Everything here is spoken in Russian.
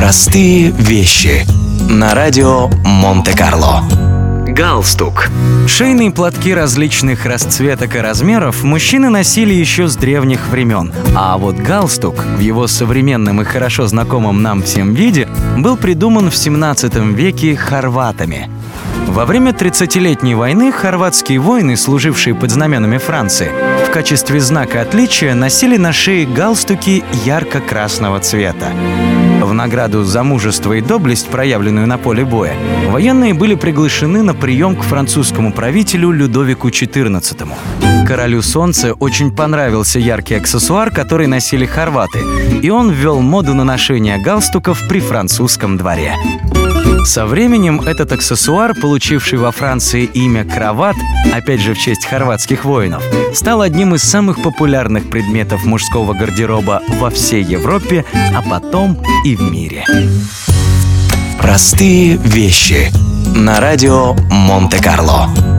Простые вещи на радио Монте-Карло. Галстук. Шейные платки различных расцветок и размеров мужчины носили еще с древних времен. А вот галстук в его современном и хорошо знакомом нам всем виде был придуман в 17 веке хорватами. Во время 30-летней войны хорватские воины, служившие под знаменами Франции, в качестве знака отличия носили на шее галстуки ярко-красного цвета. В награду за мужество и доблесть, проявленную на поле боя, военные были приглашены на прием к французскому правителю Людовику XIV. Королю Солнца очень понравился яркий аксессуар, который носили хорваты, и он ввел моду на ношение галстуков при французском дворе. Со временем этот аксессуар, получивший во Франции имя кроват, опять же в честь хорватских воинов, стал одним из самых популярных предметов мужского гардероба во всей Европе, а потом и в мире. Простые вещи на радио Монте-Карло.